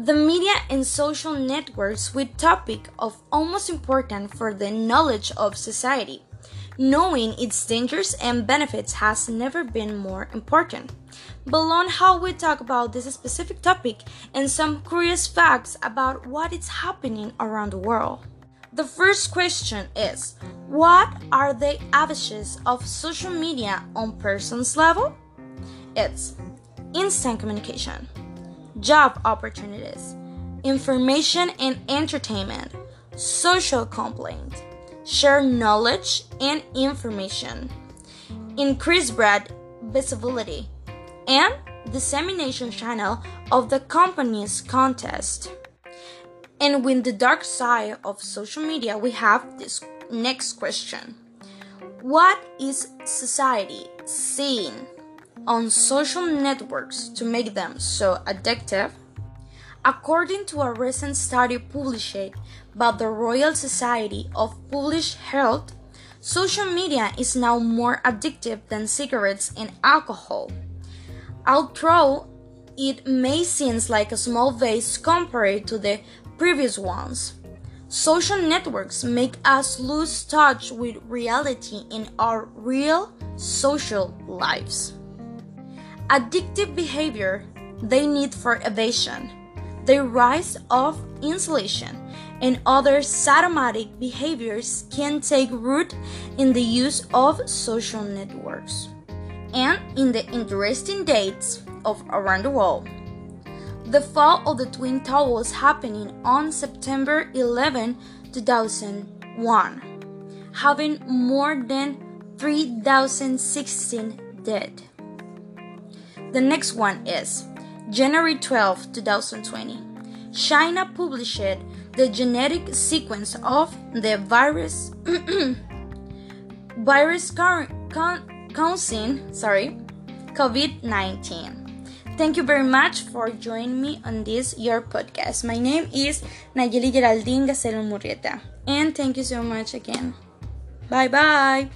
The media and social networks with topic of almost important for the knowledge of society. Knowing its dangers and benefits has never been more important. Below how we talk about this specific topic and some curious facts about what is happening around the world. The first question is What are the advantages of social media on person's level? It's instant communication, job opportunities, information and entertainment, social complaint, share knowledge and information, increase brand visibility, and dissemination channel of the company's contest. And with the dark side of social media, we have this next question What is society seeing on social networks to make them so addictive? According to a recent study published by the Royal Society of Public Health, social media is now more addictive than cigarettes and alcohol. Although it may seem like a small vase compared to the previous ones. Social networks make us lose touch with reality in our real social lives. Addictive behavior they need for evasion, the rise of insulation, and other sadomatic behaviors can take root in the use of social networks and in the interesting dates of around the world. The fall of the Twin Towers happening on September 11, 2001, having more than 3,016 dead. The next one is January 12, 2020. China published the genetic sequence of the virus virus causing sorry COVID-19. Thank you very much for joining me on this your podcast. My name is Nayeli Geraldine Gacelo Murrieta, and thank you so much again. Bye bye.